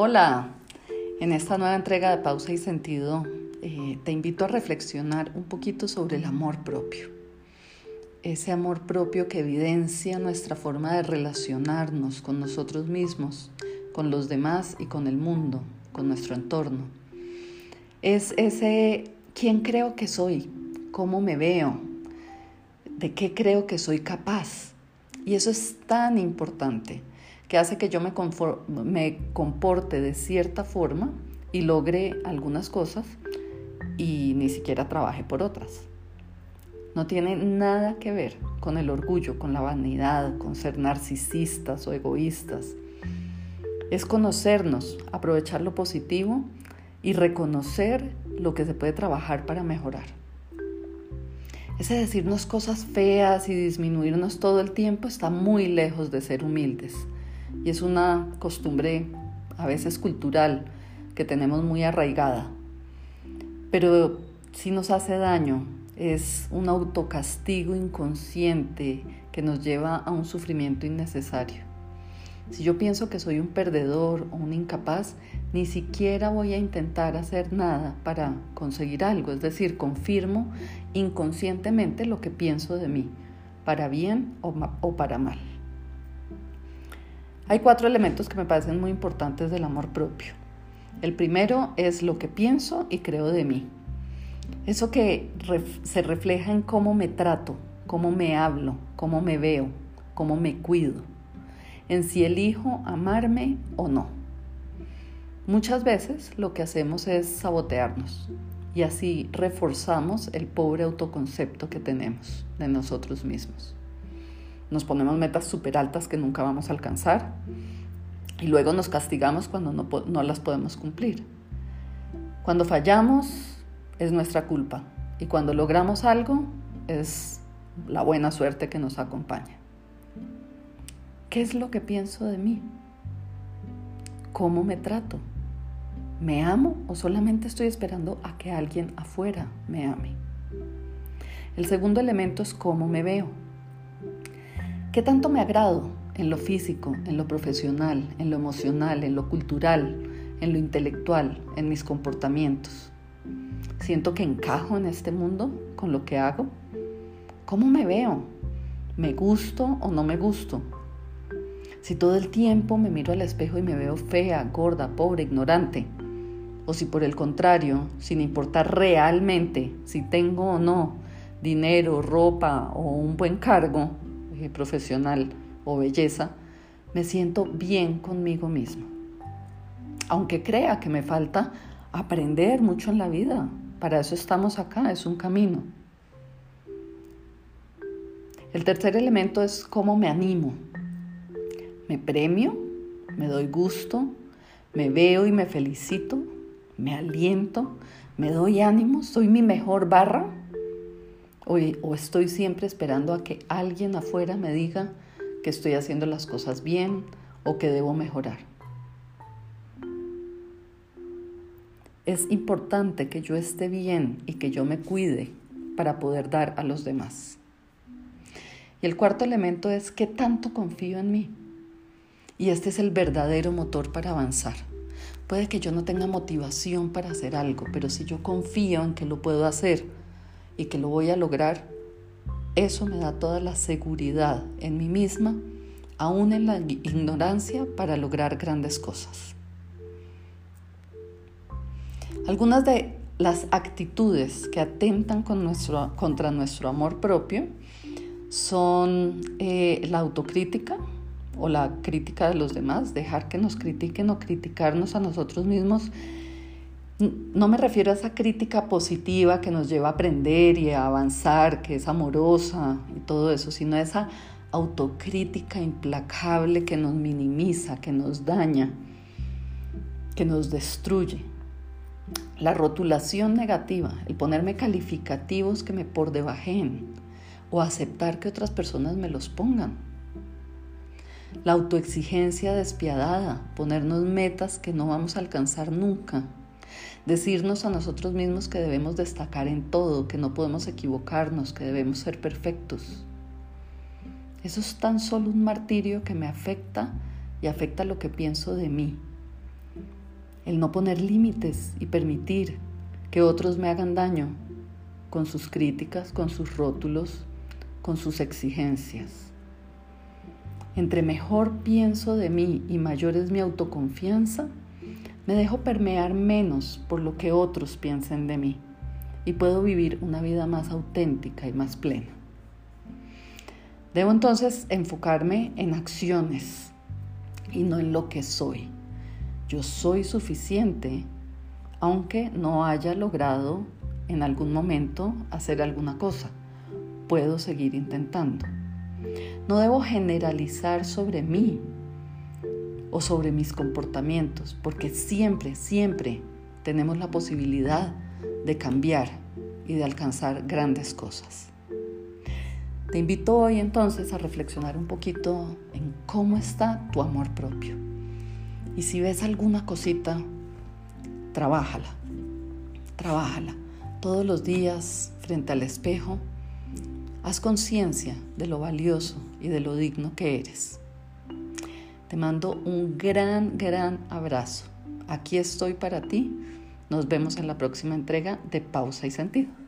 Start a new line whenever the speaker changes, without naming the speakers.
Hola, en esta nueva entrega de Pausa y Sentido eh, te invito a reflexionar un poquito sobre el amor propio. Ese amor propio que evidencia nuestra forma de relacionarnos con nosotros mismos, con los demás y con el mundo, con nuestro entorno. Es ese quién creo que soy, cómo me veo, de qué creo que soy capaz. Y eso es tan importante que hace que yo me, me comporte de cierta forma y logre algunas cosas y ni siquiera trabaje por otras. No tiene nada que ver con el orgullo, con la vanidad, con ser narcisistas o egoístas. Es conocernos, aprovechar lo positivo y reconocer lo que se puede trabajar para mejorar. Ese decirnos cosas feas y disminuirnos todo el tiempo está muy lejos de ser humildes y es una costumbre a veces cultural que tenemos muy arraigada. Pero si nos hace daño, es un autocastigo inconsciente que nos lleva a un sufrimiento innecesario. Si yo pienso que soy un perdedor o un incapaz, ni siquiera voy a intentar hacer nada para conseguir algo, es decir, confirmo inconscientemente lo que pienso de mí, para bien o, o para mal. Hay cuatro elementos que me parecen muy importantes del amor propio. El primero es lo que pienso y creo de mí. Eso que se refleja en cómo me trato, cómo me hablo, cómo me veo, cómo me cuido, en si elijo amarme o no. Muchas veces lo que hacemos es sabotearnos y así reforzamos el pobre autoconcepto que tenemos de nosotros mismos. Nos ponemos metas súper altas que nunca vamos a alcanzar y luego nos castigamos cuando no, no las podemos cumplir. Cuando fallamos es nuestra culpa y cuando logramos algo es la buena suerte que nos acompaña. ¿Qué es lo que pienso de mí? ¿Cómo me trato? ¿Me amo o solamente estoy esperando a que alguien afuera me ame? El segundo elemento es cómo me veo. ¿Qué tanto me agrado en lo físico, en lo profesional, en lo emocional, en lo cultural, en lo intelectual, en mis comportamientos? ¿Siento que encajo en este mundo con lo que hago? ¿Cómo me veo? ¿Me gusto o no me gusto? Si todo el tiempo me miro al espejo y me veo fea, gorda, pobre, ignorante, o si por el contrario, sin importar realmente si tengo o no dinero, ropa o un buen cargo, profesional o belleza, me siento bien conmigo mismo. Aunque crea que me falta aprender mucho en la vida, para eso estamos acá, es un camino. El tercer elemento es cómo me animo. Me premio, me doy gusto, me veo y me felicito, me aliento, me doy ánimo, soy mi mejor barra o, estoy siempre esperando a que alguien afuera me diga que estoy haciendo las cosas bien o que debo mejorar. Es importante que yo esté bien y que yo me cuide para poder dar a los demás. Y el cuarto elemento es qué tanto confío en mí. Y este es el verdadero motor para avanzar. Puede que yo no tenga motivación para hacer algo, pero si yo confío en que lo puedo hacer, y que lo voy a lograr, eso me da toda la seguridad en mí misma, aún en la ignorancia, para lograr grandes cosas. Algunas de las actitudes que atentan con nuestro, contra nuestro amor propio son eh, la autocrítica o la crítica de los demás, dejar que nos critiquen o criticarnos a nosotros mismos no me refiero a esa crítica positiva que nos lleva a aprender y a avanzar, que es amorosa y todo eso, sino a esa autocrítica implacable que nos minimiza, que nos daña, que nos destruye. La rotulación negativa, el ponerme calificativos que me por debajen o aceptar que otras personas me los pongan. La autoexigencia despiadada, ponernos metas que no vamos a alcanzar nunca Decirnos a nosotros mismos que debemos destacar en todo, que no podemos equivocarnos, que debemos ser perfectos. Eso es tan solo un martirio que me afecta y afecta lo que pienso de mí. el no poner límites y permitir que otros me hagan daño con sus críticas, con sus rótulos, con sus exigencias. Entre mejor pienso de mí y mayor es mi autoconfianza, me dejo permear menos por lo que otros piensen de mí y puedo vivir una vida más auténtica y más plena. Debo entonces enfocarme en acciones y no en lo que soy. Yo soy suficiente aunque no haya logrado en algún momento hacer alguna cosa. Puedo seguir intentando. No debo generalizar sobre mí o sobre mis comportamientos, porque siempre, siempre tenemos la posibilidad de cambiar y de alcanzar grandes cosas. Te invito hoy entonces a reflexionar un poquito en cómo está tu amor propio. Y si ves alguna cosita, trabájala, trabájala. Todos los días frente al espejo, haz conciencia de lo valioso y de lo digno que eres. Te mando un gran, gran abrazo. Aquí estoy para ti. Nos vemos en la próxima entrega de Pausa y Sentido.